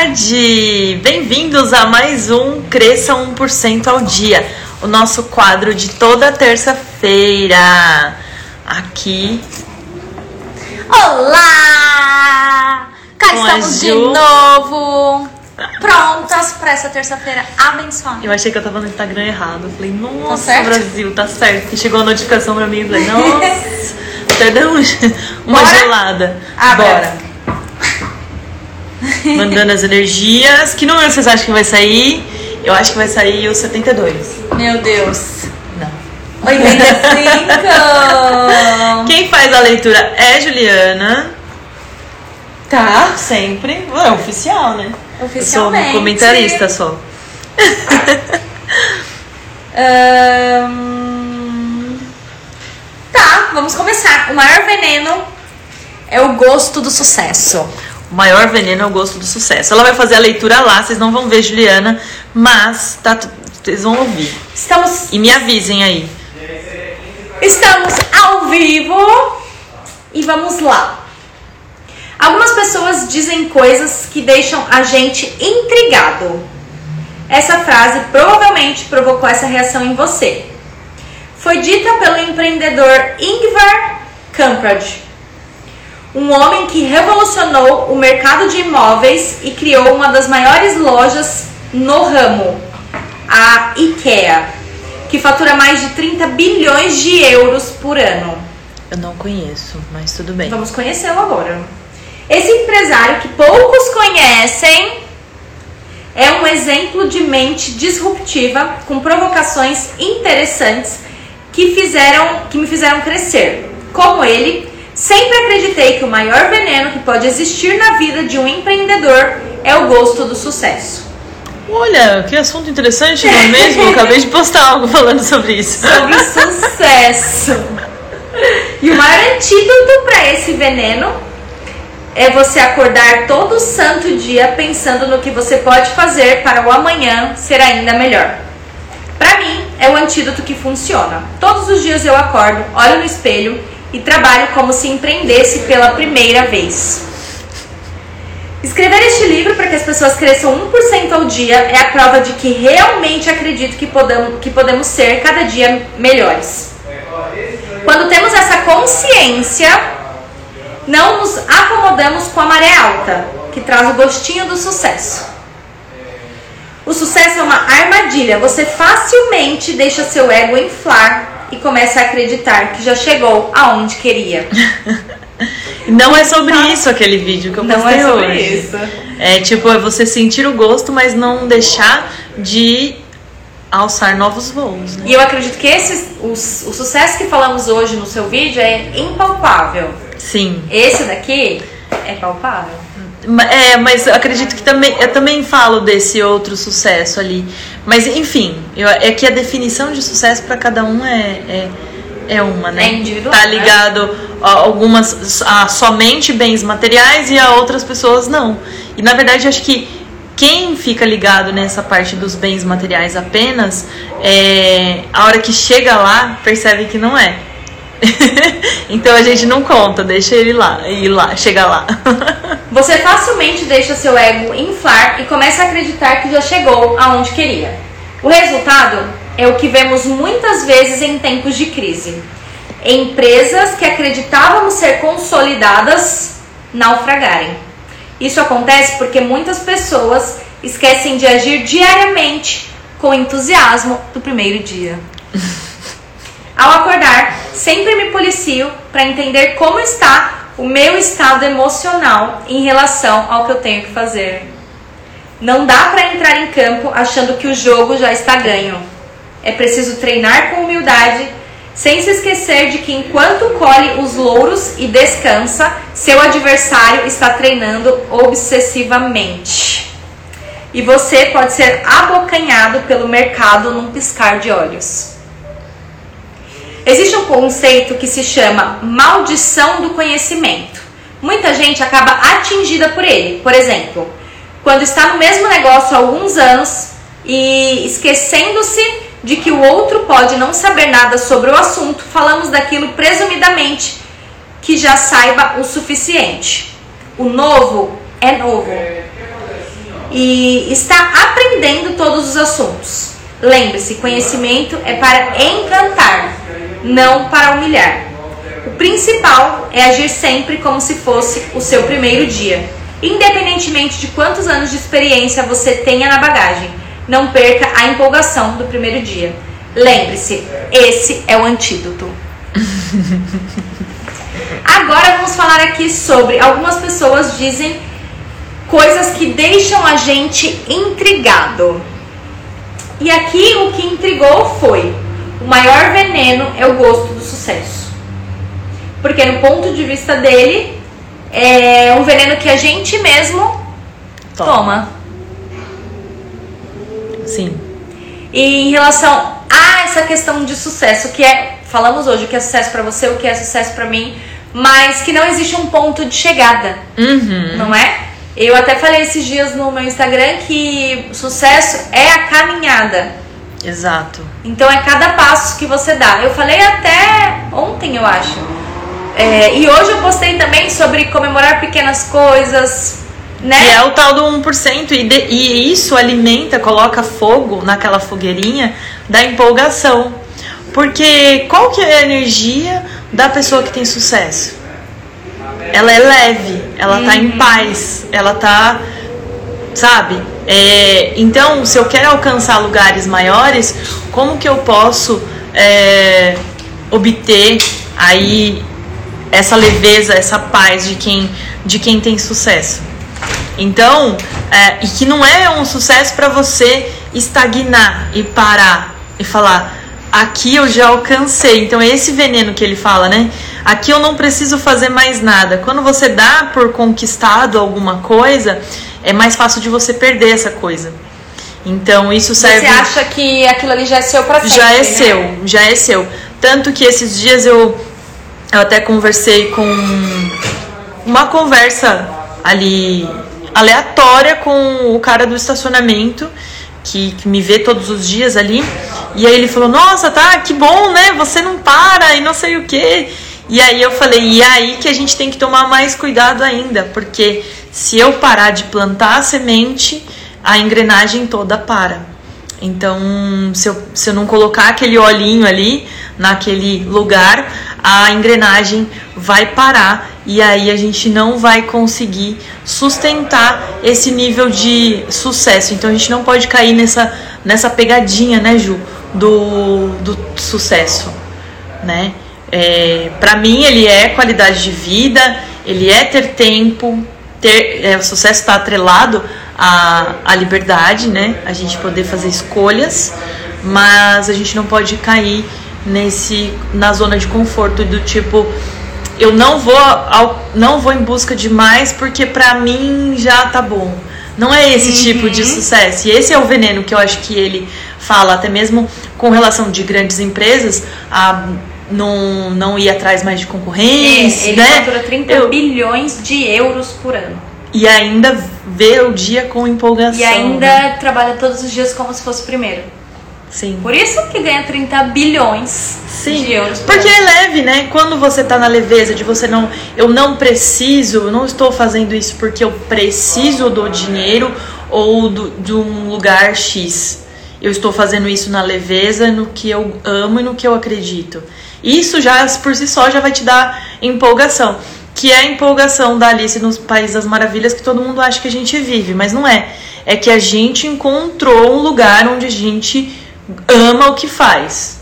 tarde! Bem-vindos a mais um Cresça 1% ao Dia, o nosso quadro de toda terça-feira. Aqui. Olá! Cá Com estamos de novo, prontas para essa terça-feira abençoada. Eu achei que eu tava no Instagram errado. Eu falei, nossa, certo? Brasil, tá certo. Que chegou a notificação pra mim. Eu falei, nossa, até deu um- uma Bora? gelada. Ah, Bora. Mandando as energias. Que número vocês acham que vai sair? Eu acho que vai sair o 72. Meu Deus! Não. 85! Quem faz a leitura é Juliana. tá, Sempre. É oficial, né? Eu sou oficialmente. comentarista só. Ahn, Tá, vamos começar. O maior veneno é o gosto do sucesso. O maior veneno é o gosto do sucesso. Ela vai fazer a leitura lá, vocês não vão ver Juliana, mas tá, vocês vão ouvir. Estamos, E me avisem aí. estamos ao vivo e vamos lá. Algumas pessoas dizem coisas que deixam a gente intrigado. Essa frase provavelmente provocou essa reação em você. Foi dita pelo empreendedor Ingvar Kamprad, um homem que revolucionou o mercado de imóveis e criou uma das maiores lojas no ramo, a IKEA, que fatura mais de 30 bilhões de euros por ano. Eu não conheço, mas tudo bem. Vamos conhecê-lo agora. Esse empresário que poucos conhecem é um exemplo de mente disruptiva com provocações interessantes que fizeram que me fizeram crescer. Como ele, sempre acreditei que o maior veneno que pode existir na vida de um empreendedor é o gosto do sucesso. Olha, que assunto interessante, não é mesmo? Eu acabei de postar algo falando sobre isso. Sobre sucesso. E o maior antídoto para esse veneno é você acordar todo santo dia pensando no que você pode fazer para o amanhã ser ainda melhor. Para mim, é o antídoto que funciona. Todos os dias eu acordo, olho no espelho e trabalho como se empreendesse pela primeira vez. Escrever este livro para que as pessoas cresçam 1% ao dia é a prova de que realmente acredito que podemos, que podemos ser cada dia melhores. Quando temos essa consciência, não nos acomodamos com a maré alta, que traz o gostinho do sucesso. O sucesso é uma armadilha. Você facilmente deixa seu ego inflar e começa a acreditar que já chegou aonde queria. Não é sobre isso aquele vídeo que eu Não postei é sobre hoje. isso. É tipo, é você sentir o gosto, mas não deixar de alçar novos voos, né? E eu acredito que esse, o, o sucesso que falamos hoje no seu vídeo é impalpável. Sim. Esse daqui é palpável. É, mas eu acredito que também eu também falo desse outro sucesso ali. Mas enfim, eu- é que a definição de sucesso para cada um é, é, é uma, né? É individual, Tá né? ligado a algumas a somente bens materiais e a outras pessoas não. E na verdade acho que quem fica ligado nessa parte dos bens materiais apenas, é, a hora que chega lá percebe que não é. então a gente não conta, deixa ele lá, ir lá, chegar lá. Você facilmente deixa seu ego inflar e começa a acreditar que já chegou aonde queria. O resultado é o que vemos muitas vezes em tempos de crise. Empresas que acreditávamos ser consolidadas naufragarem. Isso acontece porque muitas pessoas esquecem de agir diariamente com entusiasmo do primeiro dia. Ao acordar, sempre me policio para entender como está o meu estado emocional em relação ao que eu tenho que fazer. Não dá para entrar em campo achando que o jogo já está ganho. É preciso treinar com humildade, sem se esquecer de que enquanto colhe os louros e descansa, seu adversário está treinando obsessivamente. E você pode ser abocanhado pelo mercado num piscar de olhos. Existe um conceito que se chama maldição do conhecimento. Muita gente acaba atingida por ele. Por exemplo, quando está no mesmo negócio há alguns anos e esquecendo-se de que o outro pode não saber nada sobre o assunto, falamos daquilo presumidamente que já saiba o suficiente. O novo é novo. e está aprendendo todos os assuntos. Lembre-se, conhecimento é para encantar, não para humilhar. O principal é agir sempre como se fosse o seu primeiro dia, independentemente de quantos anos de experiência você tenha na bagagem. Não perca a empolgação do primeiro dia. Lembre-se, esse é o antídoto. Agora vamos falar aqui sobre algumas pessoas dizem coisas que deixam a gente intrigado. E aqui o que intrigou foi: o maior veneno é o gosto do sucesso. Porque no ponto de vista dele, é um veneno que a gente mesmo toma. toma. Sim. E em relação a essa questão de sucesso, que é, falamos hoje o que é sucesso para você, o que é sucesso para mim, mas que não existe um ponto de chegada, uhum. não é? Eu até falei esses dias no meu Instagram que sucesso é a caminhada. Exato. Então é cada passo que você dá. Eu falei até ontem, eu acho. É, e hoje eu postei também sobre comemorar pequenas coisas, né? E é o tal do 1%, e, de, e isso alimenta, coloca fogo naquela fogueirinha da empolgação. Porque qual que é a energia da pessoa que tem sucesso? Ela é leve, ela uhum. tá em uhum. paz, ela tá, sabe? É, então, se eu quero alcançar lugares maiores, como que eu posso é, obter aí essa leveza, essa paz de quem, de quem tem sucesso? Então, é, e que não é um sucesso para você estagnar e parar e falar, aqui eu já alcancei. Então é esse veneno que ele fala, né? Aqui eu não preciso fazer mais nada. Quando você dá por conquistado alguma coisa, é mais fácil de você perder essa coisa. Então isso serve. Você acha que aquilo ali já é seu pra sempre? Já é né? seu, já é seu. Tanto que esses dias eu, eu até conversei com uma conversa ali aleatória com o cara do estacionamento que, que, me vê todos os dias ali. E aí ele falou: Nossa, tá, que bom, né? Você não para e não sei o que. E aí eu falei: E é aí que a gente tem que tomar mais cuidado ainda, porque se eu parar de plantar a semente, a engrenagem toda para. Então, se eu, se eu não colocar aquele olhinho ali naquele lugar, a engrenagem vai parar e aí a gente não vai conseguir sustentar esse nível de sucesso. Então a gente não pode cair nessa, nessa pegadinha, né, Ju, do, do sucesso, né? É, para mim ele é qualidade de vida, ele é ter tempo, ter, é, o sucesso está atrelado à, à liberdade, né? A gente poder fazer escolhas, mas a gente não pode cair nesse na zona de conforto do tipo eu não vou ao, não vou em busca de mais porque para mim já tá bom. Não é esse uhum. tipo de sucesso. E esse é o veneno que eu acho que ele fala, até mesmo com relação de grandes empresas, a não, não ir atrás mais de concorrência. É, ele né? fatura 30 eu, bilhões de euros por ano. E ainda vê o dia com empolgação. E ainda né? trabalha todos os dias como se fosse o primeiro. Sim. Por isso que ganha 30 bilhões Sim. de euros. Porque é leve, né? Quando você tá na leveza de você não. Eu não preciso, não estou fazendo isso porque eu preciso do dinheiro ou do, de um lugar X. Eu estou fazendo isso na leveza, no que eu amo e no que eu acredito. Isso já por si só já vai te dar empolgação. Que é a empolgação da Alice nos País das Maravilhas que todo mundo acha que a gente vive, mas não é. É que a gente encontrou um lugar onde a gente ama o que faz.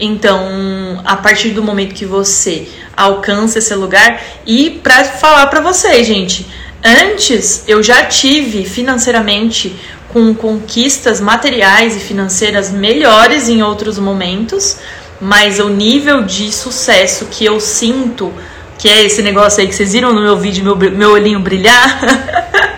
Então, a partir do momento que você alcança esse lugar e para falar para vocês, gente, antes eu já tive financeiramente com conquistas materiais e financeiras melhores em outros momentos, mas o nível de sucesso que eu sinto, que é esse negócio aí que vocês viram no meu vídeo, meu, meu olhinho brilhar,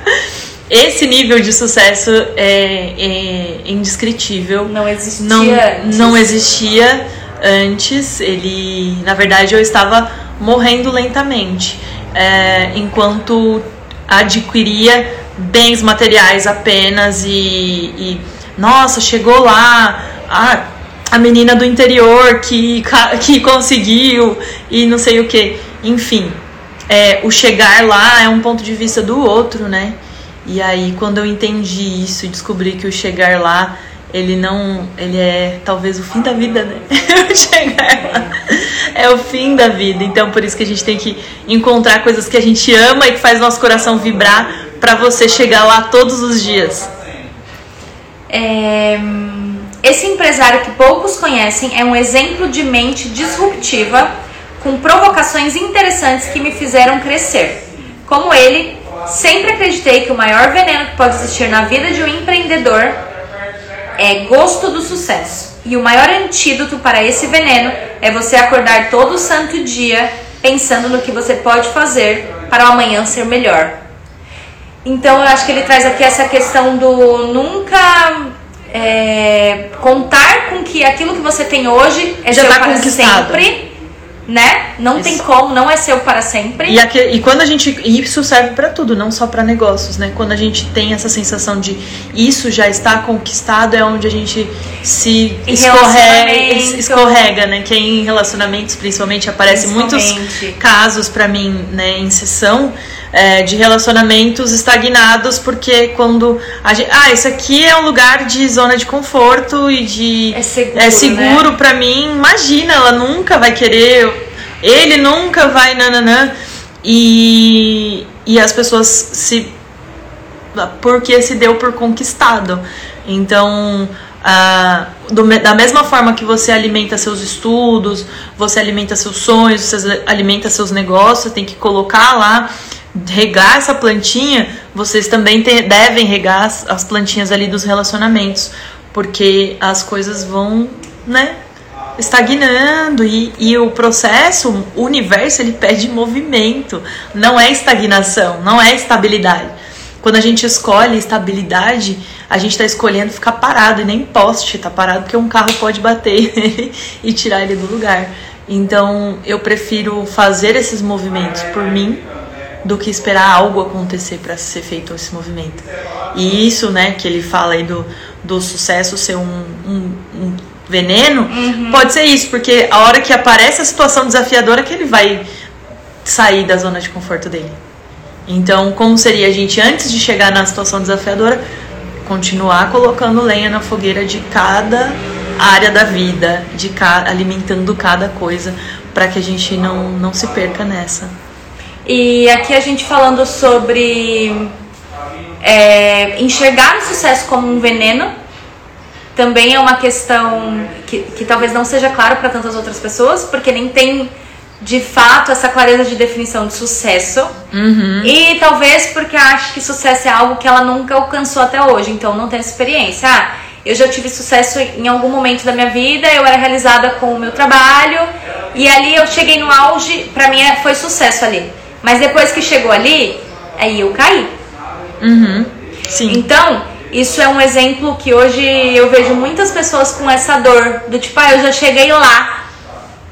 esse nível de sucesso é, é indescritível. Não existia não, antes. Não existia antes. Ele, na verdade, eu estava morrendo lentamente, é, enquanto adquiria bens materiais apenas e, e nossa, chegou lá a, a menina do interior que, que conseguiu e não sei o que. Enfim, é, o chegar lá é um ponto de vista do outro, né? E aí quando eu entendi isso e descobri que o chegar lá ele não. Ele é talvez o fim da vida, né? Chegar lá. É o fim da vida. Então por isso que a gente tem que encontrar coisas que a gente ama e que faz nosso coração vibrar para você chegar lá todos os dias. É, esse empresário que poucos conhecem é um exemplo de mente disruptiva com provocações interessantes que me fizeram crescer. Como ele, sempre acreditei que o maior veneno que pode existir na vida de um empreendedor é gosto do sucesso. E o maior antídoto para esse veneno é você acordar todo santo dia pensando no que você pode fazer para o amanhã ser melhor. Então eu acho que ele traz aqui essa questão do nunca é, contar com que aquilo que você tem hoje é Já seu tá para sempre né? Não isso. tem como, não é seu para sempre. E, aqui, e quando a gente. Isso serve para tudo, não só para negócios, né? Quando a gente tem essa sensação de isso já está conquistado, é onde a gente se escorrega, escorrega, né? Que em relacionamentos, principalmente, aparece muitos casos para mim, né, em sessão é, de relacionamentos estagnados, porque quando a gente. Ah, isso aqui é um lugar de zona de conforto e de. É seguro. É seguro né? para mim. Imagina, ela nunca vai querer. Ele nunca vai. Nananã. E, e as pessoas se. Porque se deu por conquistado. Então. Ah, do, da mesma forma que você alimenta seus estudos, você alimenta seus sonhos, você alimenta seus negócios, tem que colocar lá regar essa plantinha, vocês também te, devem regar as, as plantinhas ali dos relacionamentos, porque as coisas vão, né, estagnando e, e o processo, o universo, ele pede movimento, não é estagnação, não é estabilidade. Quando a gente escolhe estabilidade, a gente está escolhendo ficar parado e nem poste tá parado porque um carro pode bater e tirar ele do lugar. Então eu prefiro fazer esses movimentos por mim do que esperar algo acontecer para ser feito esse movimento. E isso, né, que ele fala aí do, do sucesso ser um, um, um veneno, uhum. pode ser isso, porque a hora que aparece a situação desafiadora que ele vai sair da zona de conforto dele. Então, como seria a gente antes de chegar na situação desafiadora, continuar colocando lenha na fogueira de cada área da vida, de ca alimentando cada coisa, para que a gente não, não se perca nessa. E aqui a gente falando sobre é, enxergar o sucesso como um veneno também é uma questão que, que talvez não seja claro para tantas outras pessoas, porque nem tem de fato essa clareza de definição de sucesso. Uhum. E talvez porque acha que sucesso é algo que ela nunca alcançou até hoje, então não tem essa experiência. Ah, eu já tive sucesso em algum momento da minha vida, eu era realizada com o meu trabalho e ali eu cheguei no auge, para mim é, foi sucesso ali. Mas depois que chegou ali, aí eu caí. Uhum. Sim. Então, isso é um exemplo que hoje eu vejo muitas pessoas com essa dor do tipo, ah, eu já cheguei lá.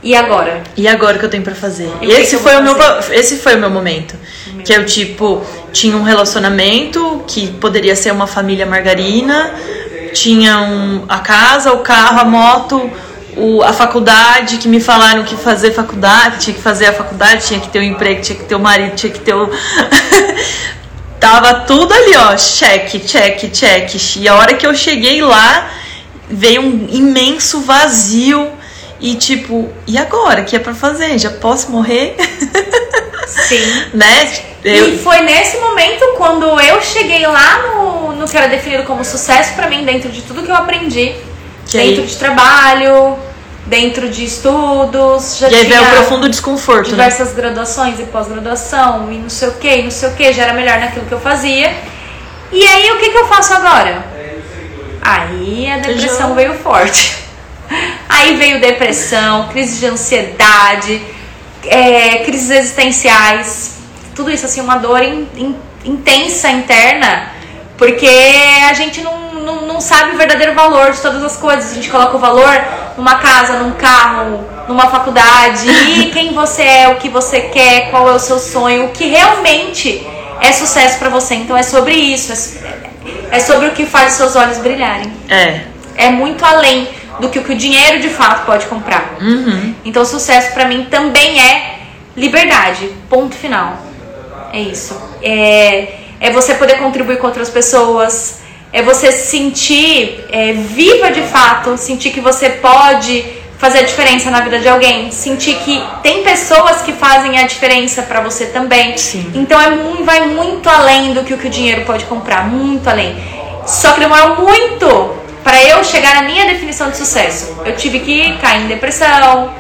E agora? E agora o que eu tenho para fazer? E esse foi o meu esse foi o meu momento, meu que eu tipo tinha um relacionamento que poderia ser uma família margarina, tinha um, a casa, o carro, a moto, o, a faculdade, que me falaram que fazer faculdade, tinha que fazer a faculdade, tinha que ter o um emprego, tinha que ter o um marido, tinha que ter o. Tava tudo ali, ó, cheque, cheque, cheque. E a hora que eu cheguei lá, veio um imenso vazio. E tipo, e agora? O que é pra fazer? Já posso morrer? Sim. né? Eu... E foi nesse momento quando eu cheguei lá no, no que era definido como sucesso para mim, dentro de tudo que eu aprendi, que dentro aí... de trabalho, dentro de estudos. Já e aí vem o profundo desconforto. Né? Diversas né? graduações e pós-graduação e não sei o que, não sei o que, já era melhor naquilo que eu fazia. E aí o que, que eu faço agora? Aí a depressão veio forte. Aí veio depressão, crise de ansiedade, é, crises existenciais, tudo isso assim, uma dor in, in, intensa interna, porque a gente não não, não sabe o verdadeiro valor de todas as coisas. A gente coloca o valor numa casa, num carro, numa faculdade, e quem você é, o que você quer, qual é o seu sonho, o que realmente é sucesso para você. Então é sobre isso, é, é sobre o que faz os seus olhos brilharem. É. É muito além do que o que o dinheiro de fato pode comprar. Uhum. Então sucesso para mim também é liberdade. Ponto final. É isso. É é você poder contribuir com outras pessoas, é você se sentir é, viva de fato, sentir que você pode fazer a diferença na vida de alguém, sentir que tem pessoas que fazem a diferença para você também. Sim. Então é, vai muito além do que o, que o dinheiro pode comprar, muito além. Só que demorou muito para eu chegar na minha definição de sucesso. Eu tive que cair em depressão,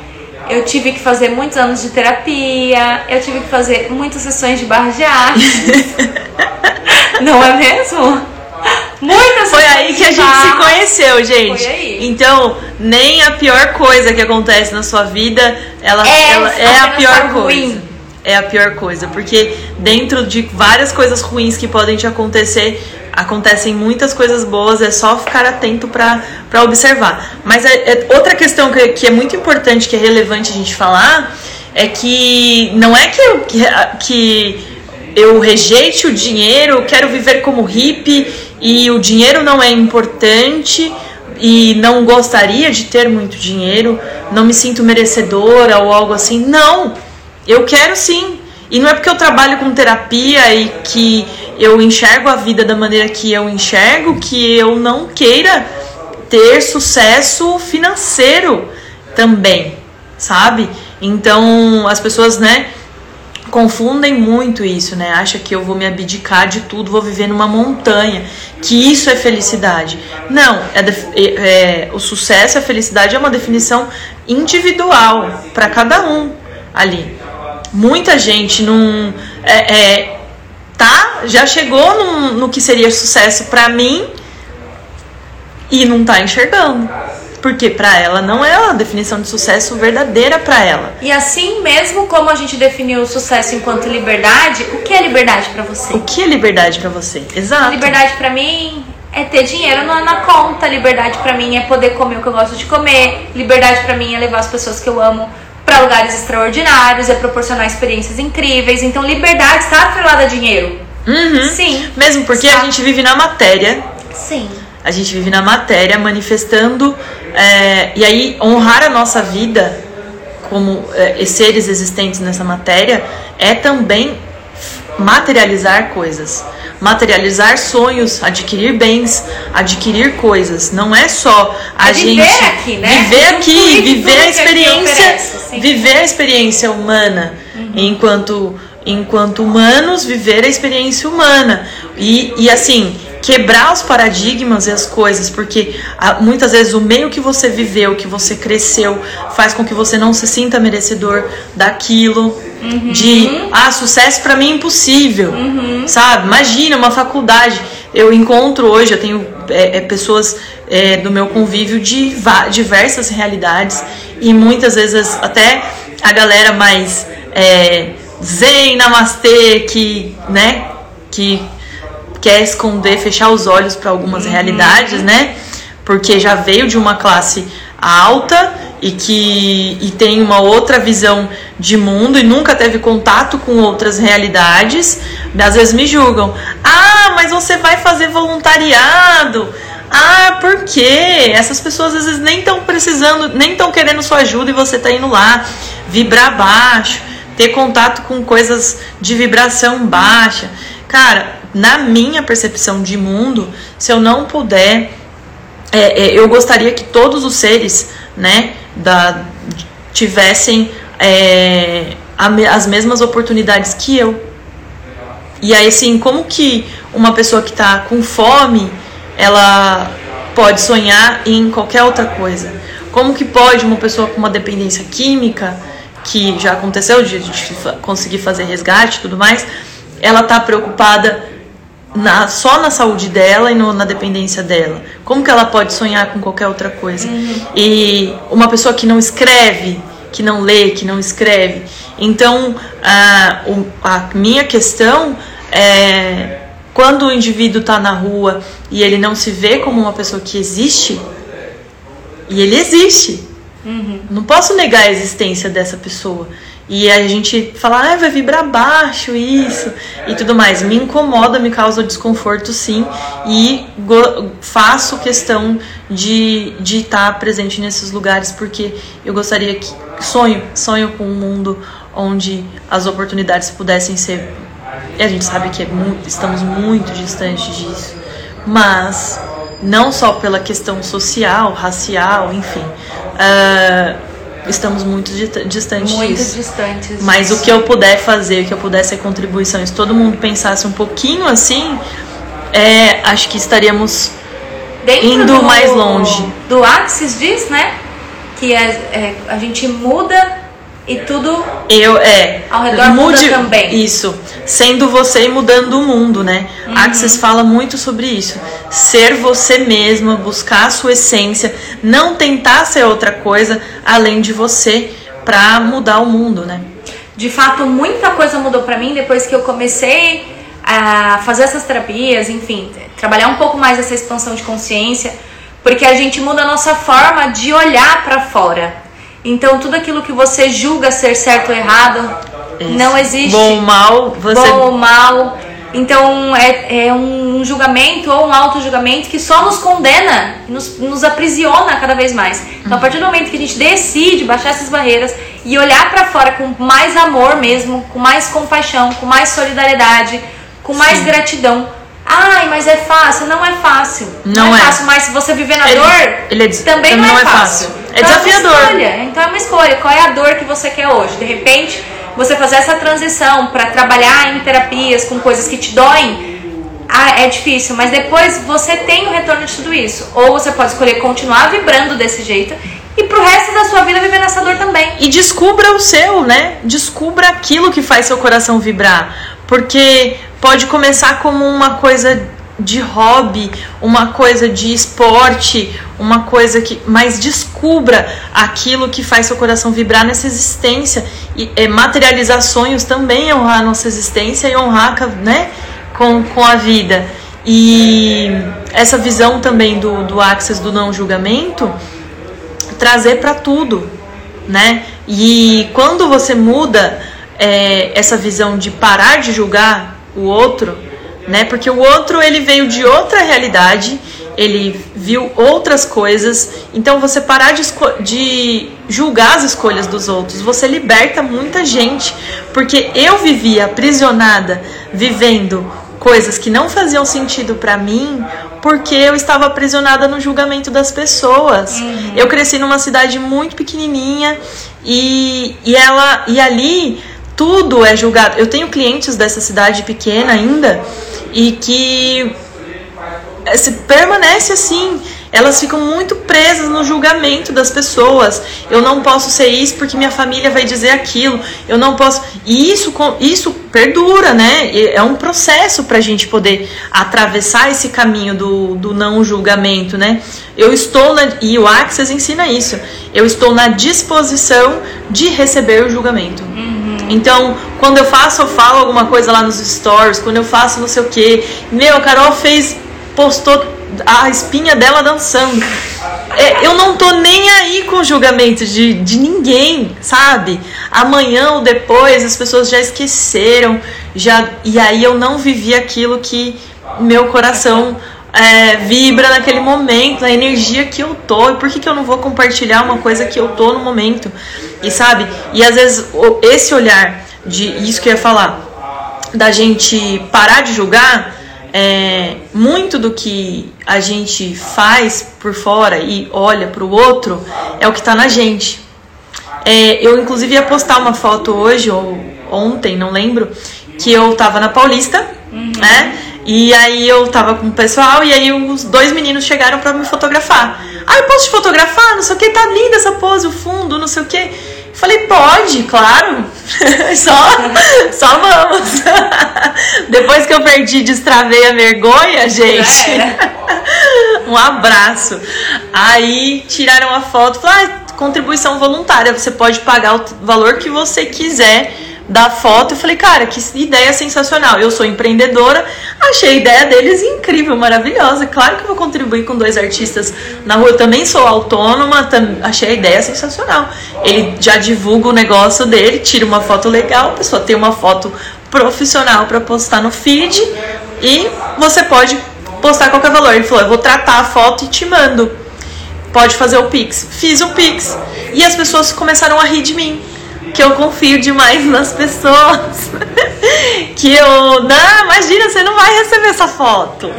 eu tive que fazer muitos anos de terapia, eu tive que fazer muitas sessões de barra de arte. Não é mesmo? Muitas Foi aí que a gente se conheceu, gente. Foi aí. Então, nem a pior coisa que acontece na sua vida, ela É, ela é a pior coisa. ruim. É a pior coisa, porque dentro de várias coisas ruins que podem te acontecer, acontecem muitas coisas boas, é só ficar atento pra pra observar. Mas é, é- outra questão que, que é muito importante, que é relevante a gente falar, é que não é que que, que eu rejeite o dinheiro, quero viver como hippie e o dinheiro não é importante e não gostaria de ter muito dinheiro, não me sinto merecedora ou algo assim. Não, eu quero sim. E não é porque eu trabalho com terapia e que eu enxergo a vida da maneira que eu enxergo que eu não queira ter sucesso financeiro também, sabe? Então as pessoas, né, confundem muito isso, né? Acha que eu vou me abdicar de tudo, vou viver numa montanha, que isso é felicidade. Não, é, é- é- o sucesso, a felicidade é uma definição individual para cada um ali. Muita gente não é, é, tá, já chegou num- no que seria sucesso para mim e não tá enxergando. Porque pra ela não é a definição de sucesso verdadeira pra ela. E assim mesmo como a gente definiu o sucesso enquanto liberdade, o que é liberdade pra você? O que é liberdade pra você? Exato. Liberdade pra mim é ter dinheiro na, na conta, liberdade pra mim é poder comer o que eu gosto de comer, liberdade pra mim é levar as pessoas que eu amo pra lugares extraordinários, é proporcionar experiências incríveis. Então liberdade está atrelada a dinheiro. Uhum. Sim. Mesmo porque a gente vive na matéria. Sim. A gente vive na matéria, manifestando. é, e aí, honrar a nossa vida como é, seres existentes nessa matéria é também materializar coisas. Materializar sonhos, adquirir bens, adquirir coisas. Não é só a É gente viver aqui, né? viver aqui, viver a experiência, oferece, viver a experiência humana enquanto enquanto humanos viver a experiência humana e, e assim quebrar os paradigmas e as coisas porque ah, muitas vezes o meio que você viveu que você cresceu faz com que você não se sinta merecedor daquilo de ah sucesso pra mim é impossível sabe? Imagina uma faculdade. Eu encontro hoje eu tenho é, é, pessoas é, do meu convívio de diversas realidades e muitas vezes até a galera mais é, zen, namastê, que, né, que quer esconder, fechar os olhos para algumas realidades, né? Porque já veio de uma classe alta e que e tem uma outra visão de mundo e nunca teve contato com outras realidades, às vezes me julgam. Ah, mas você vai fazer voluntariado. Ah, por quê? Essas pessoas às vezes nem estão precisando, nem estão querendo sua ajuda e você tá indo lá vibrar baixo, ter contato com coisas de vibração baixa. Cara, na minha percepção de mundo, se eu não puder, é, é, eu gostaria que todos os seres, né, da, tivessem é, as mesmas oportunidades que eu. E aí, assim, como que uma pessoa que tá com fome, ela pode sonhar em qualquer outra coisa? Como que pode uma pessoa com uma dependência química, que já aconteceu de fa- conseguir fazer resgate e tudo mais, ela tá preocupada na- só na saúde dela e no- na dependência dela? Como que ela pode sonhar com qualquer outra coisa? E uma pessoa que não escreve, que não lê, que não escreve. Então, a, a minha questão é quando o indivíduo está na rua e ele não se vê como uma pessoa que existe, e ele existe. Não posso negar a existência dessa pessoa. E a gente fala, ah, vai vibrar baixo isso e tudo mais. Me incomoda, me causa desconforto sim. E faço questão de estar de estar presente nesses lugares porque eu gostaria que. Sonho, sonho com um mundo onde as oportunidades pudessem ser E a gente sabe que é muito, estamos muito distantes disso. Mas, não só pela questão social, racial, enfim. Uh, estamos muito distantes muito disso. distantes. Mas o que eu puder fazer, o que eu puder ser contribuição, se todo mundo pensasse um pouquinho assim, é, acho que estaríamos Dentro indo do, mais longe. Do Axis diz, né? Que é, é, a gente muda e tudo eu é ao redor mude, muda também. Isso, sendo você e mudando o mundo, né? Uhum. Axis fala muito sobre isso. Ser você mesma, buscar a sua essência, não tentar ser outra coisa além de você para mudar o mundo, né? De fato, muita coisa mudou para mim depois que eu comecei a fazer essas terapias, enfim, trabalhar um pouco mais essa expansão de consciência, porque a gente muda a nossa forma de olhar para fora. Então tudo aquilo que você julga ser certo ou errado Isso. não existe. Bom ou mal, você. Bom ou mal. Então é, é um julgamento ou um auto-julgamento que só nos condena, nos, nos aprisiona cada vez mais. Então a partir do momento que a gente decide baixar essas barreiras e olhar para fora com mais amor mesmo, com mais compaixão, com mais solidariedade, com mais Sim. gratidão, Ai, mas é fácil. Não é fácil. Não, não é, é, fácil, mas se você viver na ele, dor, ele é, também, não, não, é, fácil. fácil. É então desafiador. É uma escolha. Então é uma escolha. Qual é a dor que você quer hoje? De repente, você fazer essa transição para trabalhar em terapias com coisas que te doem, ah, é difícil, mas depois você tem o retorno de tudo isso. Ou você pode escolher continuar vibrando desse jeito e pro resto da sua vida viver nessa dor também. E descubra o seu, né? Descubra aquilo que faz seu coração vibrar. Porque pode começar como uma coisa de hobby, uma coisa de esporte, uma coisa que. Mas descubra aquilo que faz seu coração vibrar nessa existência. E é, materializar sonhos também é honrar a nossa existência e honrar né, com, com a vida. E essa visão também do, do Access do não julgamento trazer para tudo, né? E quando você muda é, essa visão de parar de julgar o outro, né? Porque o outro ele veio de outra realidade, ele viu outras coisas. Então você parar de, de julgar as escolhas dos outros, você liberta muita gente, porque eu vivia aprisionada, vivendo coisas que não faziam sentido para mim, porque eu estava aprisionada no julgamento das pessoas. Uhum. Eu cresci numa cidade muito pequenininha e, e ela e ali tudo é julgado. Eu tenho clientes dessa cidade pequena ainda e que se permanece assim. Elas ficam muito presas no julgamento das pessoas. Eu não posso ser isso porque minha família vai dizer aquilo. Eu não posso. E isso, isso perdura, né? É um processo para a gente poder atravessar esse caminho do, do não julgamento, né? Eu estou na. E o Axis ensina isso. Eu estou na disposição de receber o julgamento. Uhum. Então, quando eu faço, eu falo alguma coisa lá nos stories, quando eu faço não sei o que. Meu, a Carol fez, postou a espinha dela dançando. É, eu não tô nem aí com julgamento de, de ninguém, sabe? Amanhã ou depois as pessoas já esqueceram, já e aí eu não vivi aquilo que meu coração é, vibra naquele momento, na energia que eu tô. E por que, que eu não vou compartilhar uma coisa que eu tô no momento? E sabe? E às vezes esse olhar de isso que eu ia falar, da gente parar de julgar, é, muito do que a gente faz por fora e olha para o outro é o que está na gente. É, eu inclusive ia postar uma foto hoje ou ontem, não lembro, que eu tava na Paulista, uhum. né? E aí eu tava com o pessoal e aí os dois meninos chegaram para me fotografar. Ah, eu posso te fotografar? Não sei o que, tá linda essa pose, o fundo, não sei o que. Falei, pode, claro. só, só vamos. Depois que eu perdi, destravei a vergonha, gente. um abraço. Aí tiraram a foto, falaram, ah, contribuição voluntária, você pode pagar o valor que você quiser da foto. Eu falei, cara, que ideia sensacional. Eu sou empreendedora, achei a ideia deles incrível, maravilhosa. Claro que vou contribuir com dois artistas na rua. Eu também sou autônoma, achei a ideia sensacional. Ele já divulga o negócio dele, tira uma foto legal, a pessoa tem uma foto profissional para postar no feed e você pode postar qualquer valor. Ele falou, eu vou tratar a foto e te mando. Pode fazer o Pix. Fiz o Pix. E as pessoas começaram a rir de mim que eu confio demais nas pessoas. que eu, não, imagina, você não vai receber essa foto.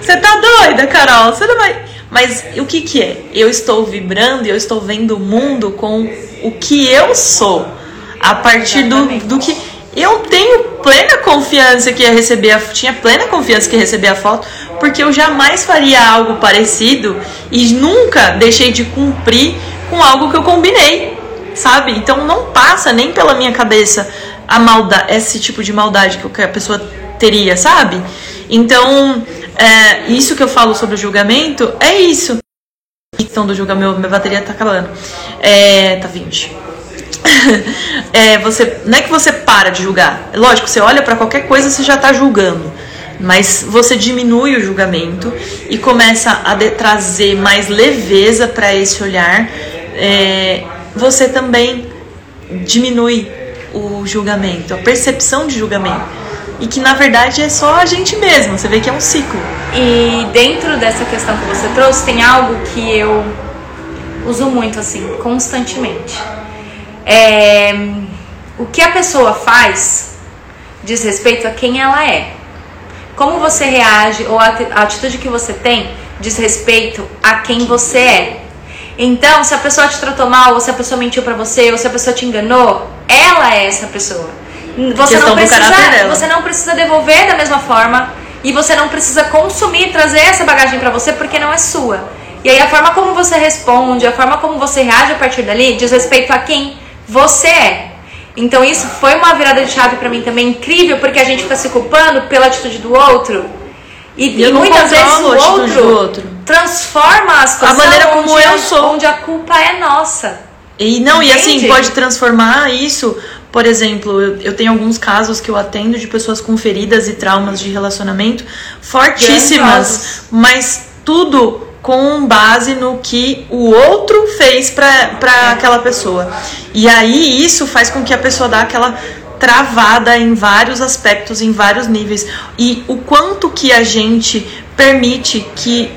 Você tá doida, Carol? Você não vai. Mas o que que é? Eu estou vibrando e eu estou vendo o mundo com o que eu sou. A partir do, do que eu tenho plena confiança que ia receber a, tinha plena confiança que ia receber a foto, porque eu jamais faria algo parecido e nunca deixei de cumprir com algo que eu combinei, sabe? Então não passa nem pela minha cabeça a maldade, esse tipo de maldade que a pessoa teria, sabe? Então, é, isso que eu falo sobre o julgamento é isso. Então, do julgamento, minha bateria tá acabando. É, tá 20. é, você, não é que você para de julgar. Lógico, você olha para qualquer coisa, você já tá julgando. Mas você diminui o julgamento e começa a trazer mais leveza para esse olhar. É, você também diminui o julgamento, a percepção de julgamento. E que na verdade é só a gente mesmo, você vê que é um ciclo. E dentro dessa questão que você trouxe, tem algo que eu uso muito assim, constantemente. É, o que a pessoa faz diz respeito a quem ela é. Como você reage ou a atitude que você tem diz respeito a quem você é. Então, se a pessoa te tratou mal, ou se a pessoa mentiu para você, ou se a pessoa te enganou, ela é essa pessoa. Você não, precisa, você não precisa devolver da mesma forma e você não precisa consumir, trazer essa bagagem para você porque não é sua. E aí a forma como você responde, a forma como você reage a partir dali diz respeito a quem você é. Então isso foi uma virada de chave para mim também incrível, porque a gente fica se culpando pela atitude do outro. E, e muitas vezes o outro, outro, transforma a situação a maneira como eu sou. onde a culpa é nossa. E não, Entende? e assim, pode transformar isso. Por exemplo, eu, eu, tenho alguns casos que eu atendo de pessoas com feridas e traumas de relacionamento fortíssimas, mas tudo com base no que o outro fez para aquela pessoa. E aí isso faz com que a pessoa dá aquela travada em vários aspectos, em vários níveis. E o quanto que a gente permite que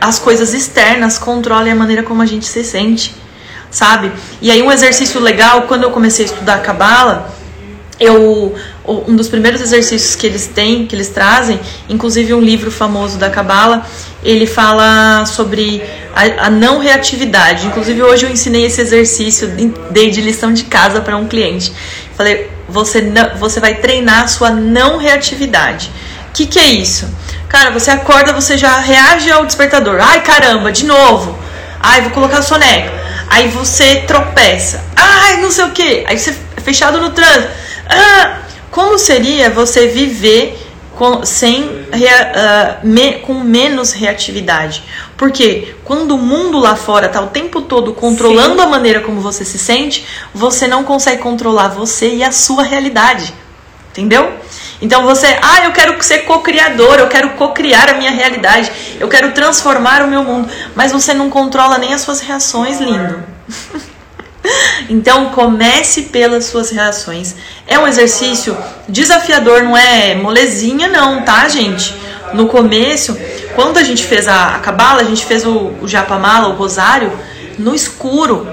as coisas externas controlem a maneira como a gente se sente sabe? E aí um exercício legal, quando eu comecei a estudar Cabala, eu um dos primeiros exercícios que eles têm, que eles trazem, inclusive um livro famoso da Cabala, ele fala sobre a, a, não reatividade. Inclusive hoje eu ensinei esse exercício, dei de lição de casa para um cliente. Falei, você não, você vai treinar a sua não reatividade. O que, que é isso? Cara, você acorda, você já reage ao despertador. Ai, caramba, de novo. Ai, vou colocar o soneca. Aí você tropeça. Ai, não sei o que. Aí você é fechado no trânsito. Ah, como seria você viver com, sem, uh, me, com menos reatividade? Porque quando o mundo lá fora está o tempo todo controlando Sim. a maneira como você se sente, você não consegue controlar você e a sua realidade. Entendeu? Então você, ah, eu quero ser co-criador, eu quero co-criar a minha realidade, eu quero transformar o meu mundo, mas você não controla nem as suas reações, lindo. então comece pelas suas reações. É um exercício desafiador, não é molezinha não, tá, gente? No começo, quando a gente fez a, cabala, a gente fez o, o japamala, o rosário, no escuro,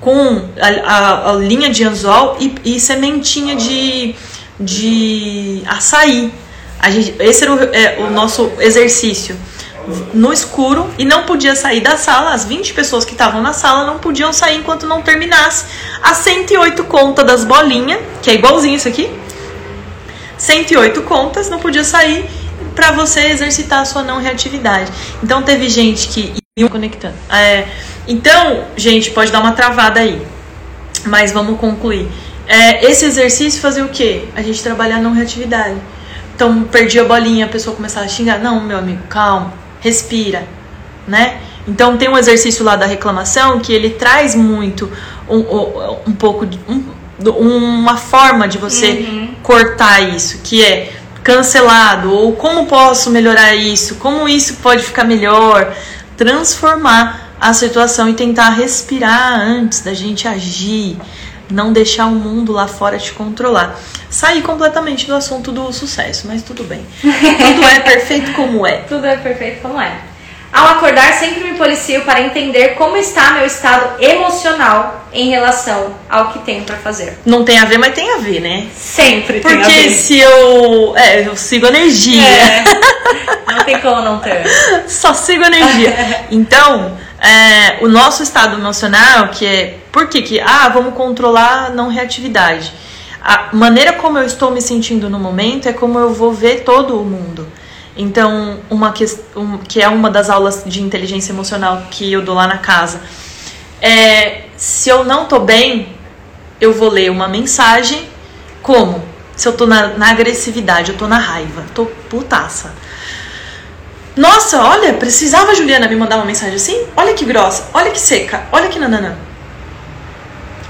com a, a, a linha de anzol e, e sementinha de de açaí. A gente, esse era o, é, o nosso exercício no escuro e não podia sair da sala. As 20 pessoas que estavam na sala não podiam sair enquanto não terminasse as 108 contas das bolinhas, que é igualzinho isso aqui. 108 contas, não podia sair para você exercitar a sua não reatividade. Então teve gente que ia conectando. É, então, gente, pode dar uma travada aí. Mas vamos concluir. É, esse exercício fazer o quê? A gente trabalhar não reatividade. Então, perdi a bolinha, a pessoa começava a xingar. Não, meu amigo, calma, respira, né? Então, tem um exercício lá da reclamação que ele traz muito um, um, um pouco de. Um, uma forma de você uhum. cortar isso, que é cancelado, ou como posso melhorar isso, como isso pode ficar melhor, transformar a situação e tentar respirar antes da gente agir não deixar o mundo lá fora te controlar. Sair completamente do assunto do sucesso, mas tudo bem. tudo é perfeito como é. Tudo é perfeito como é. Ao acordar, sempre me policio para entender como está meu estado emocional em relação ao que tenho para fazer. Não tem a ver, mas tem a ver, né? Sempre tem a Porque ver. se eu. É, eu sigo energia. É. Não tem como não ter. Só sigo energia. Então, é, o nosso estado emocional, que é. Por que que. Ah, vamos controlar a não reatividade. A maneira como eu estou me sentindo no momento é como eu vou ver todo o mundo. Então, uma que, um, que é uma das aulas de inteligência emocional que eu dou lá na casa. É, se eu não tô bem, eu vou ler uma mensagem como? Se eu tô na, na agressividade, eu tô na raiva, tô putaça. Nossa, olha, precisava a Juliana me mandar uma mensagem assim? Olha que grossa, olha que seca, olha que nanana.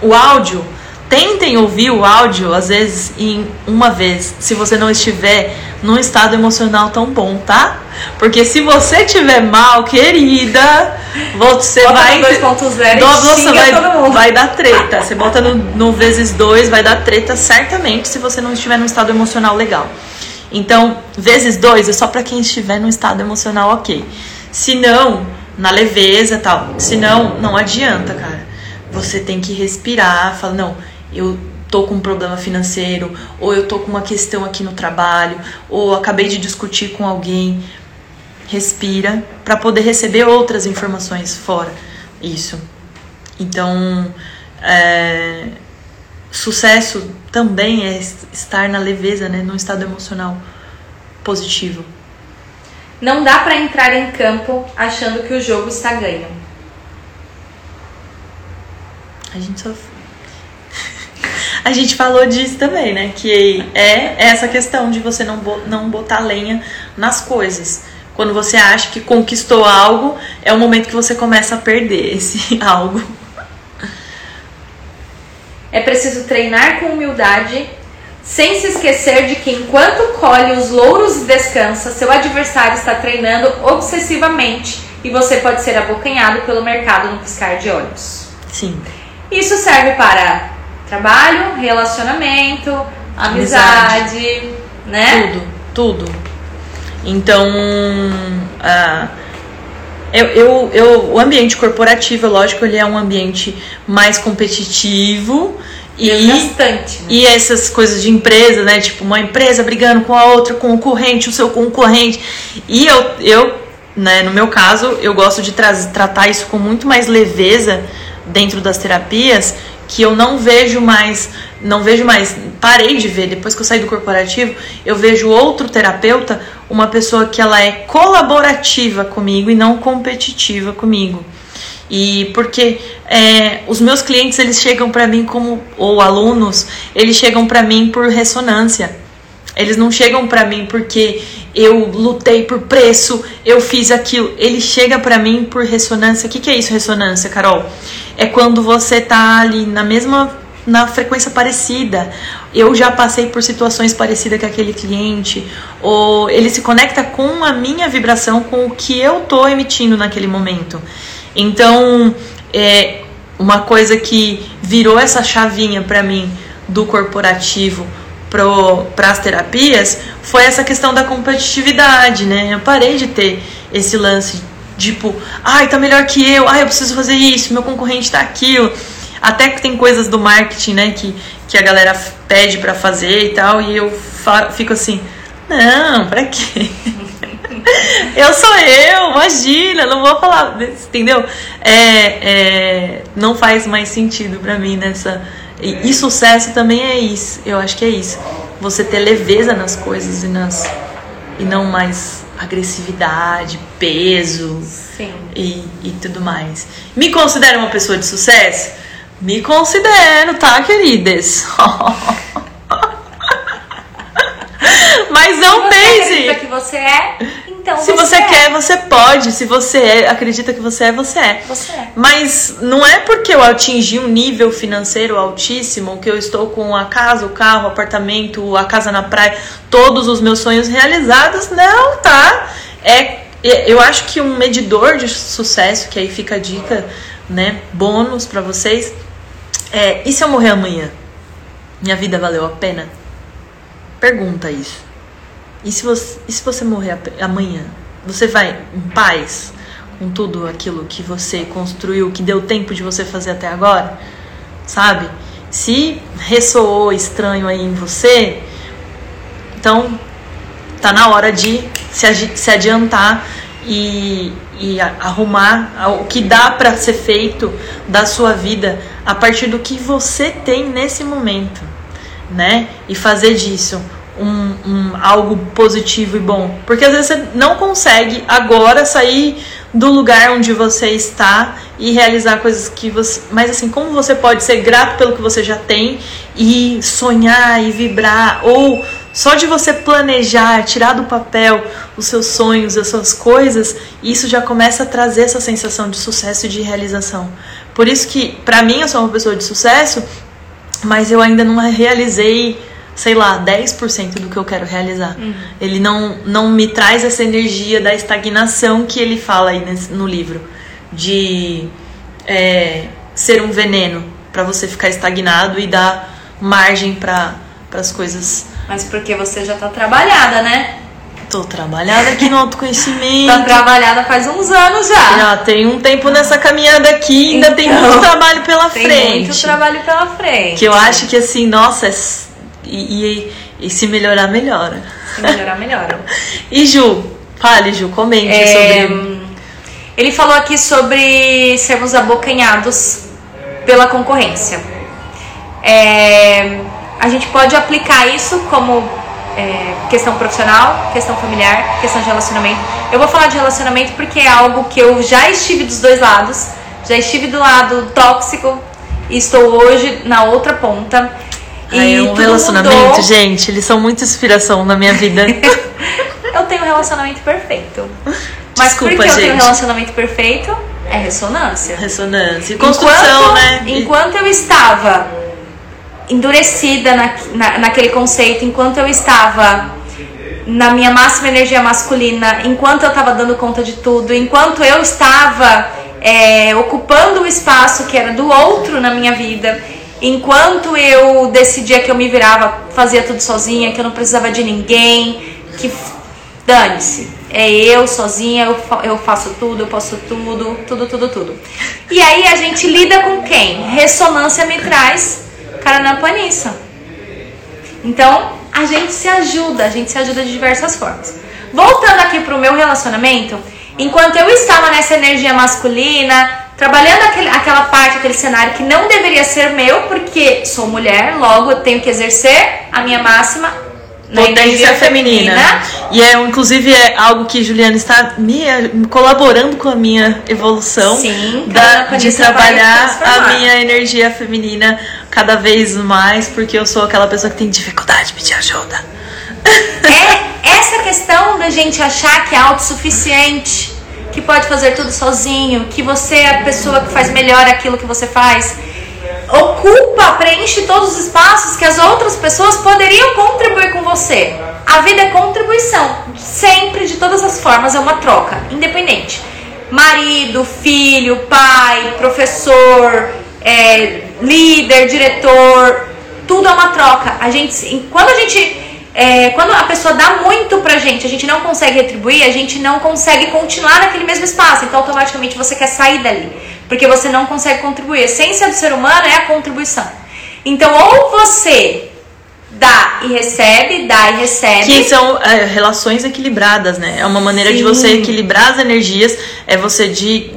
O áudio, tentem ouvir o áudio, às vezes, em uma vez, se você não estiver num estado emocional tão bom, tá? Porque se você estiver mal, querida, você Bota vai. no 2.0 e Nossa, xinga vai, vai dar treta. Você bota no, no vezes dois, vai dar treta certamente se você não estiver num estado emocional legal. Então, vezes dois é só pra quem estiver num estado emocional ok. Se não, na leveza tal. Se não, não adianta, cara. Você tem que respirar, fala, não, eu tô com um problema financeiro, ou eu tô com uma questão aqui no trabalho, ou acabei de discutir com alguém. Respira pra poder receber outras informações fora. Isso. Então, é, sucesso também é estar na leveza, né, num estado emocional positivo. Não dá pra entrar em campo achando que o jogo está ganho. A gente só A gente falou disso também, né, que é essa questão de você não não botar lenha nas coisas. Quando você acha que conquistou algo, é o momento que você começa a perder esse algo. É preciso treinar com humildade, sem se esquecer de que enquanto colhe os louros e descansa, seu adversário está treinando obsessivamente e você pode ser abocanhado pelo mercado no piscar de olhos. Sim. Isso serve para trabalho, relacionamento, amizade, né? Tudo, tudo. Então, ah, eu, eu, eu, o ambiente corporativo, lógico, ele é um ambiente mais competitivo e, Desgastante. né? e essas coisas de empresa, né? Tipo, uma empresa brigando com a outra, concorrente, o seu concorrente. E eu, eu né, no meu caso, eu gosto de tra tratar isso com muito mais leveza dentro das terapias, que eu não vejo mais, não vejo mais, parei de ver, depois que eu saí do corporativo, eu vejo outro terapeuta, uma pessoa que ela é colaborativa comigo e não competitiva comigo. E porque é, os meus clientes eles chegam para mim como ou alunos, eles chegam para mim por ressonância. Eles não chegam para mim porque eu lutei por preço, eu fiz aquilo. Ele chega para mim por ressonância. O que, que é isso, ressonância, Carol? É quando você tá ali na mesma na frequência parecida. Eu já passei por situações parecidas com aquele cliente, ou ele se conecta com a minha vibração, com o que eu tô emitindo naquele momento. Então, é uma coisa que virou essa chavinha para mim do corporativo para as terapias foi essa questão da competitividade, né? Eu parei de ter esse lance tipo, ai, tá melhor que eu, ai, eu preciso fazer isso, meu concorrente tá aquilo. Até que tem coisas do marketing, né, que, que a galera pede para fazer e tal, e eu fico assim, não, pra quê? eu sou eu, imagina, não vou falar, entendeu? É, é, não faz mais sentido pra mim nessa. E, e sucesso também é isso, eu acho que é isso. Você ter leveza nas coisas e, nas, e não mais agressividade, peso e, e tudo mais. Me considero uma pessoa de sucesso? Me considero, tá, queridas? Mas não você pense. que você é, então Se você é. quer, você pode. Se você é, acredita que você é, você é. Você é. Mas não é porque eu atingi um nível financeiro altíssimo, que eu estou com a casa, o carro, o apartamento, a casa na praia, todos os meus sonhos realizados. Não, tá? É, é- eu acho que um medidor de sucesso, que aí fica a dica, né? Bônus pra vocês. É, e se eu morrer amanhã? Minha vida valeu a pena? Pergunta isso. E se você, e se você morrer amanhã? Você vai em paz? com tudo aquilo que você construiu, que deu tempo de você fazer até agora? Sabe? Se ressoou estranho aí em você, então tá na hora de se adiantar e, e arrumar o que dá para ser feito da sua vida a partir do que você tem nesse momento, né? E fazer disso um, um, algo positivo e bom. Porque às vezes você não consegue agora sair do lugar onde você está e realizar coisas que você. Mas assim, como você pode ser grato pelo que você já tem e sonhar e vibrar? Ou só de você planejar, tirar do papel os seus sonhos, as suas coisas, isso já começa a trazer essa sensação de sucesso e de realização. Por isso que, para mim, eu sou uma pessoa de sucesso, mas eu ainda não realizei sei lá, 10% do que eu quero realizar. Uhum. Ele não, não me traz essa energia da estagnação que ele fala aí nesse, no livro. De é, ser um veneno para você ficar estagnado e dar margem para as coisas. Mas porque você já tá trabalhada, né? Tô trabalhada aqui no autoconhecimento. tá trabalhada faz uns anos já. Já tem um tempo nessa caminhada aqui, ainda então, tem muito trabalho pela tem frente. Tem muito trabalho pela frente. Que eu acho que assim, nossa, é e, e, e se melhorar, melhora. Se melhorar, melhora. e Ju, fale, Ju, comente é, sobre. Ele falou aqui sobre sermos abocanhados pela concorrência. É, a gente pode aplicar isso como é, questão profissional, questão familiar, questão de relacionamento. Eu vou falar de relacionamento porque é algo que eu já estive dos dois lados, já estive do lado tóxico e estou hoje na outra ponta. Ai, é um relacionamento, mudou. gente, eles são muita inspiração na minha vida. eu tenho um relacionamento perfeito. Mas Desculpa, porque eu tenho um relacionamento perfeito, é ressonância. Ressonância. E construção, enquanto, né? Enquanto eu estava endurecida na, na, naquele conceito, enquanto eu estava na minha máxima energia masculina, enquanto eu estava dando conta de tudo, enquanto eu estava é, ocupando o espaço que era do outro na minha vida, Enquanto eu decidia que eu me virava, fazia tudo sozinha, que eu não precisava de ninguém, que dane-se, é eu sozinha, eu, eu faço tudo, eu posso tudo, tudo, tudo, tudo. E aí a gente lida com quem? Ressonância me traz Paranapaniça. Então a gente se ajuda, a gente se ajuda de diversas formas. Voltando aqui pro meu relacionamento, enquanto eu estava nessa energia masculina, trabalhando aquele, aquela parte, aquele cenário que não deveria ser meu, porque sou mulher, logo eu tenho que exercer a minha máxima potência feminina. feminina. E é, inclusive, é algo que Juliana está me colaborando com a minha evolução Sim, da, de trabalhar a minha energia feminina cada vez mais, porque eu sou aquela pessoa que tem dificuldade de pedir ajuda. É essa questão da gente achar que é autossuficiente que pode fazer tudo sozinho, que você é a pessoa que faz melhor aquilo que você faz. Ocupa, preenche todos os espaços que as outras pessoas poderiam contribuir com você. A vida é contribuição, sempre de todas as formas é uma troca, independente. Marido, filho, pai, professor, é, líder, diretor, tudo é uma troca. A gente, quando a gente é, quando a pessoa dá muito pra gente, a gente não consegue retribuir, a gente não consegue continuar naquele mesmo espaço. Então, automaticamente você quer sair dali, porque você não consegue contribuir. A essência do ser humano é a contribuição. Então, ou você dá e recebe, dá e recebe. Que são é, relações equilibradas, né? É uma maneira Sim. de você equilibrar as energias, é você de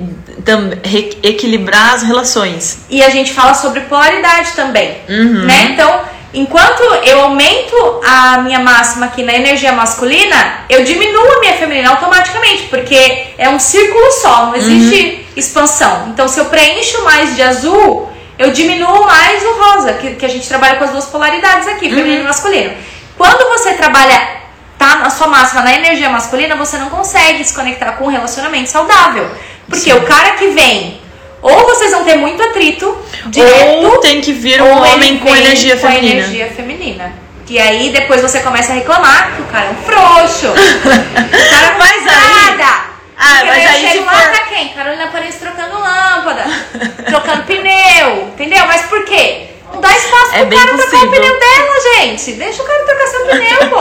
equilibrar as relações. E a gente fala sobre polaridade também, uhum. né? Então, Enquanto eu aumento a minha máxima aqui na energia masculina, eu diminuo a minha feminina automaticamente, porque é um círculo só, não existe uhum. expansão. Então, se eu preencho mais de azul, eu diminuo mais o rosa, que, que a gente trabalha com as duas polaridades aqui, uhum. feminino e masculino. Quando você trabalha, tá na sua máxima na energia masculina, você não consegue se conectar com um relacionamento saudável. Porque Sim. o cara que vem ou vocês vão ter muito atrito direto. Ou tem que vir um homem com energia com feminina. energia feminina. E aí depois você começa a reclamar que o cara é um frouxo. o cara não faz nada. Ah, mas aí chego lá for... pra quem? Carolina Paris trocando lâmpada, trocando pneu, entendeu? Mas por quê? Dá espaço é pro cara possível. trocar o pneu dela, gente. Deixa o cara trocar seu pneu, pô.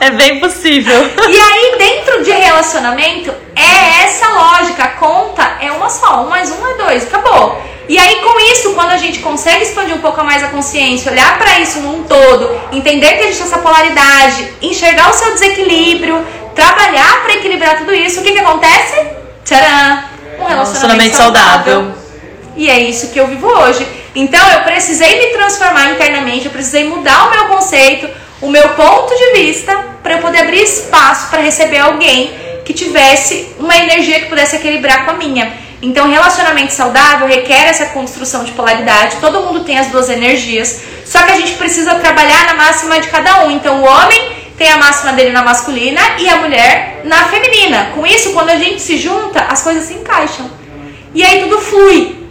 É bem possível. E aí, dentro de relacionamento, é essa lógica. A conta é uma só. Um mais um é dois. Acabou. E aí, com isso, quando a gente consegue expandir um pouco mais a consciência, olhar para isso num todo, entender que existe essa polaridade, enxergar o seu desequilíbrio, trabalhar para equilibrar tudo isso, o que, que acontece? Tcharam! É um relacionamento, relacionamento saudável. saudável. E é isso que eu vivo hoje. Então eu precisei me transformar internamente, eu precisei mudar o meu conceito, o meu ponto de vista, para eu poder abrir espaço para receber alguém que tivesse uma energia que pudesse equilibrar com a minha. Então, relacionamento saudável requer essa construção de polaridade. Todo mundo tem as duas energias, só que a gente precisa trabalhar na máxima de cada um. Então, o homem tem a máxima dele na masculina e a mulher na feminina. Com isso, quando a gente se junta, as coisas se encaixam. E aí tudo flui.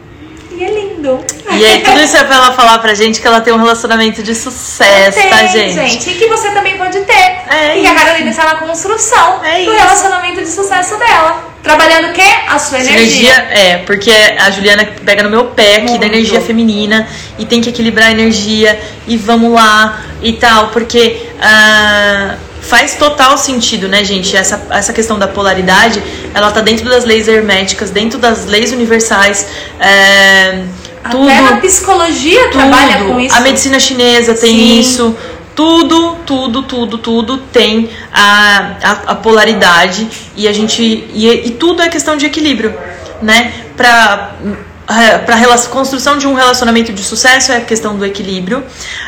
E é lindo. E aí, tudo isso é pra ela falar pra gente que ela tem um relacionamento de sucesso, tem, tá, gente? gente? E que você também pode ter. É e isso. a Carolina está na construção é do isso. relacionamento de sucesso dela. Trabalhando o quê? A sua energia. energia. É, porque a Juliana pega no meu pé aqui Muito. da energia feminina e tem que equilibrar a energia e vamos lá e tal, porque. Uh, faz total sentido, né, gente? Essa, essa questão da polaridade, ela tá dentro das leis herméticas, dentro das leis universais. É, tudo, Até a psicologia tudo, trabalha com isso. A medicina chinesa tem Sim. isso. Tudo, tudo, tudo, tudo tem a, a, a polaridade e a gente e, e tudo é questão de equilíbrio, né? Para para construção de um relacionamento de sucesso é a questão do equilíbrio.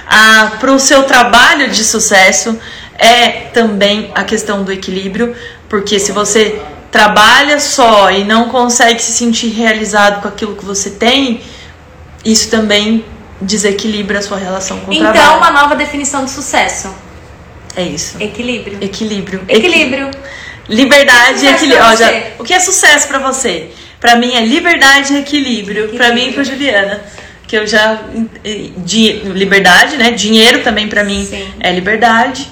Ah, para o seu trabalho de sucesso é também a questão do equilíbrio, porque se você trabalha só e não consegue se sentir realizado com aquilo que você tem, isso também desequilibra a sua relação com o então, trabalho. Então, uma nova definição de sucesso. É isso. Equilíbrio. Equilíbrio. Equilíbrio. Liberdade e equilíbrio. o que é sucesso para você? Para mim é liberdade e equilíbrio. equilíbrio. Para mim e para Juliana que eu já de, liberdade, né? Dinheiro também para mim Sim. é liberdade.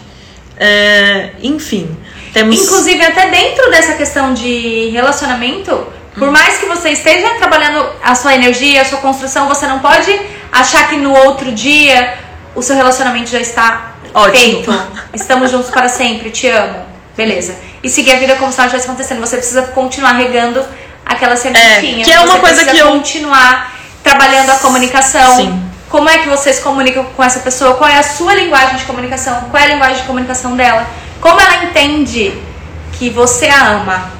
É, enfim, temos. Inclusive, até dentro dessa questão de relacionamento, por mais que você esteja trabalhando a sua energia, a sua construção, você não pode achar que no outro dia o seu relacionamento já está Ótimo. feito. Estamos juntos para sempre, te amo. Beleza. E seguir a vida como se nada estivesse acontecendo. Você precisa continuar regando aquela sementinha. É, que é uma coisa que eu. continuar trabalhando a comunicação. Sim como é que você se comunica com essa pessoa? Qual é a sua linguagem de comunicação? Qual é a linguagem de comunicação dela? Como ela entende que você a ama?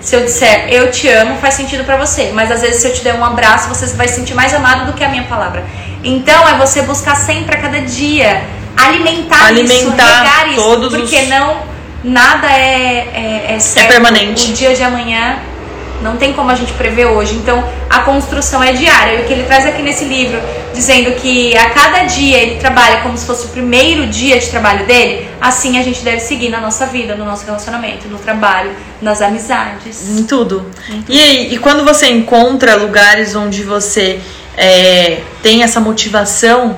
Se eu disser eu te amo, faz sentido para você, mas às vezes se eu te der um abraço, você vai se sentir mais amado do que a minha palavra. Então é você buscar sempre a cada dia alimentar, alimentar isso, regar isso, porque os... não nada é, é, é, certo. é permanente. O dia de amanhã não tem como a gente prever hoje. Então, a construção é diária. E o que ele traz aqui nesse livro, dizendo que a cada dia ele trabalha como se fosse o primeiro dia de trabalho dele, assim a gente deve seguir na nossa vida, no nosso relacionamento, no trabalho, nas amizades. Em tudo. Em tudo. E, e quando você encontra lugares onde você é, tem essa motivação,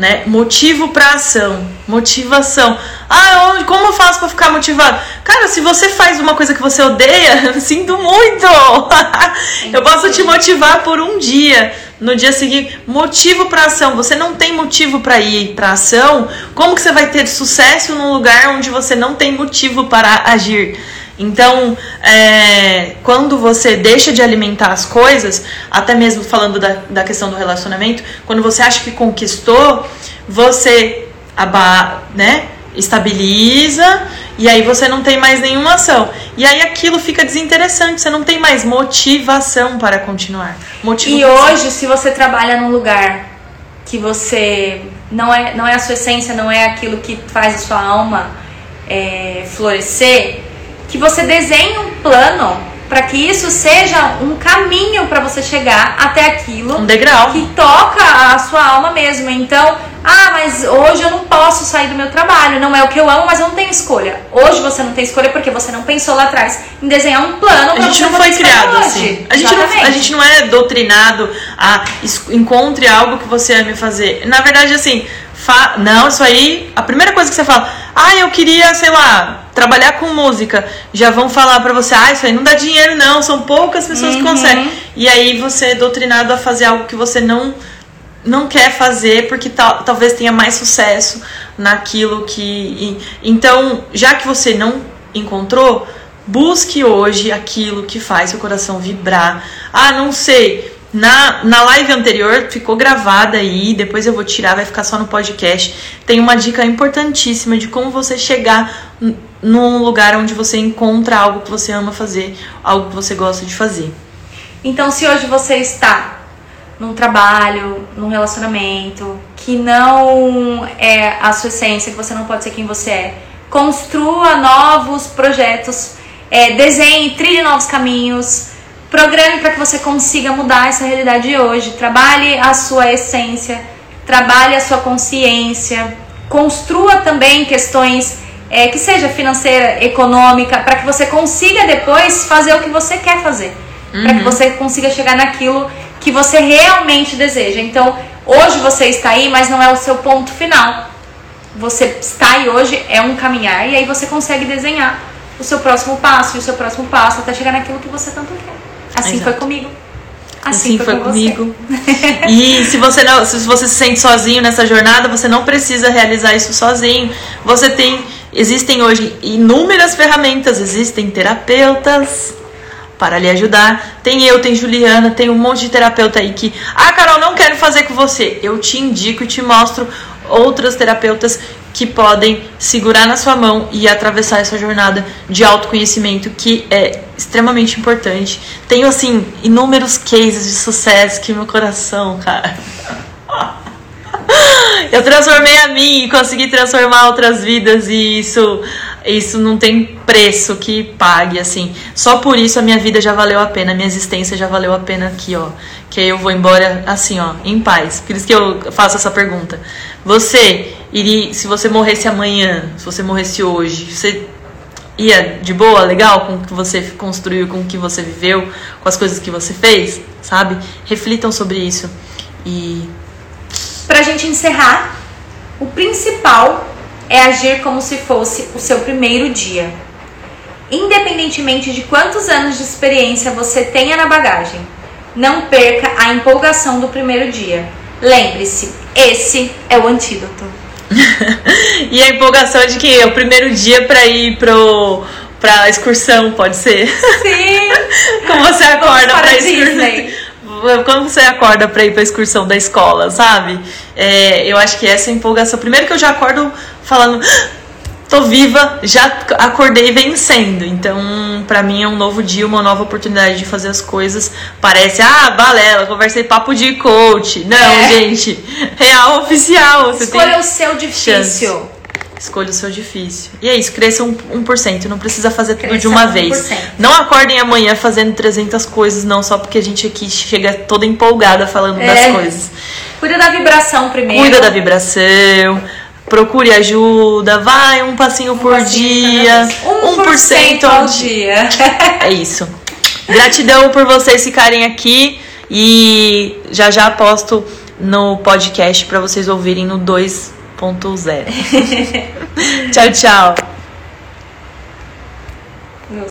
né? Motivo para ação, motivação. Ah, como eu faço para ficar motivado? Cara, se você faz uma coisa que você odeia, sinto muito. eu posso te motivar por um dia. No dia seguinte, motivo para ação. Você não tem motivo para ir para ação. Como que você vai ter sucesso num lugar onde você não tem motivo para agir? Então, é, quando você deixa de alimentar as coisas, até mesmo falando da, da questão do relacionamento, quando você acha que conquistou, você aba, né, estabiliza e aí você não tem mais nenhuma ação. E aí aquilo fica desinteressante, você não tem mais motivação para continuar. Motivo e hoje, se você trabalha num lugar que você não é, não é a sua essência, não é aquilo que faz a sua alma é, florescer, que você desenhe um plano para que isso seja um caminho para você chegar até aquilo um degrau que toca a sua alma mesmo. Então, ah, mas hoje eu não posso sair do meu trabalho, não é o que eu amo, mas eu não tenho escolha. Hoje você não tem escolha porque você não pensou lá atrás em desenhar um plano. A gente não foi criado assim. A gente não, a gente não é doutrinado a encontre algo que você ame fazer. Na verdade, assim, fa... não, isso aí, a primeira coisa que você fala, ah, eu queria, sei lá, trabalhar com música, já vão falar para você, ah, isso aí não dá dinheiro não, são poucas pessoas uhum. que conseguem. E aí você é doutrinado a fazer algo que você não não quer fazer porque tal, talvez tenha mais sucesso naquilo que então, já que você não encontrou, busque hoje aquilo que faz seu coração vibrar. Ah, não sei, Na, na live anterior ficou gravada aí, depois eu vou tirar, vai ficar só no podcast. Tem uma dica importantíssima de como você chegar num lugar onde você encontra algo que você ama fazer, algo que você gosta de fazer. Então, se hoje você está num trabalho, num relacionamento que não é a sua essência, que você não pode ser quem você é, construa novos projetos, é, desenhe, trilhe novos caminhos, programe para que você consiga mudar essa realidade de hoje, trabalhe a sua essência, trabalhe a sua consciência, construa também questões é, que seja financeira, econômica, para que você consiga depois fazer o que você quer fazer, uhum. para que você consiga chegar naquilo que você realmente deseja. Então, hoje você está aí, mas não é o seu ponto final. Você está aí hoje é um caminhar e aí você consegue desenhar o seu próximo passo e o seu próximo passo até chegar naquilo que você tanto quer. Assim Exato. foi comigo. Assim, assim foi, foi comigo. e se você não, se você se sente sozinho nessa jornada, você não precisa realizar isso sozinho. Você tem, existem hoje inúmeras ferramentas, existem terapeutas, para lhe ajudar. Tem eu, tem Juliana, tem um monte de terapeuta aí que, ah, Carol, não quero fazer com você. Eu te indico e te mostro outras terapeutas que podem segurar na sua mão e atravessar essa jornada de autoconhecimento que é extremamente importante. Tenho assim inúmeros cases de sucesso que meu coração, cara. Eu transformei a mim e consegui transformar outras vidas e isso isso não tem preço que pague, assim. Só por isso a minha vida já valeu a pena, a minha existência já valeu a pena aqui, ó. Que eu vou embora assim, ó, em paz. Por isso que eu faço essa pergunta. Você iria, se você morresse amanhã, se você morresse hoje, você ia de boa, legal com o que você construiu, com o que você viveu, com as coisas que você fez, sabe? Reflitam sobre isso. E pra gente encerrar, o principal é agir como se fosse o seu primeiro dia. Independentemente de quantos anos de experiência você tenha na bagagem, não perca a empolgação do primeiro dia. Lembre-se, esse é o antídoto. e a empolgação de que é o primeiro dia para ir pro pra excursão, pode ser? Sim! Como você acorda para excursão? quando você acorda para ir para excursão da escola, sabe? É, eu acho que essa é empolgação. Primeiro que eu já acordo falando, ah, tô viva, já acordei vencendo. Então, para mim é um novo dia, uma nova oportunidade de fazer as coisas. Parece, ah, balela, conversei papo de coach. Não, é. gente, real oficial. Você Escolha o seu difícil. Chance. Escolha o seu difícil. E é isso, cresça 1%. 1% não precisa fazer tudo cresça de uma 1%. vez. Não acordem amanhã fazendo 300 coisas, não, só porque a gente aqui chega toda empolgada falando é. das coisas. Cuida da vibração primeiro. Cuida da vibração. Procure ajuda, vai um passinho um por passinho dia, 1%, 1 ao dia. é isso. Gratidão por vocês ficarem aqui e já já posto no podcast para vocês ouvirem no 2 2.0. tchau, tchau.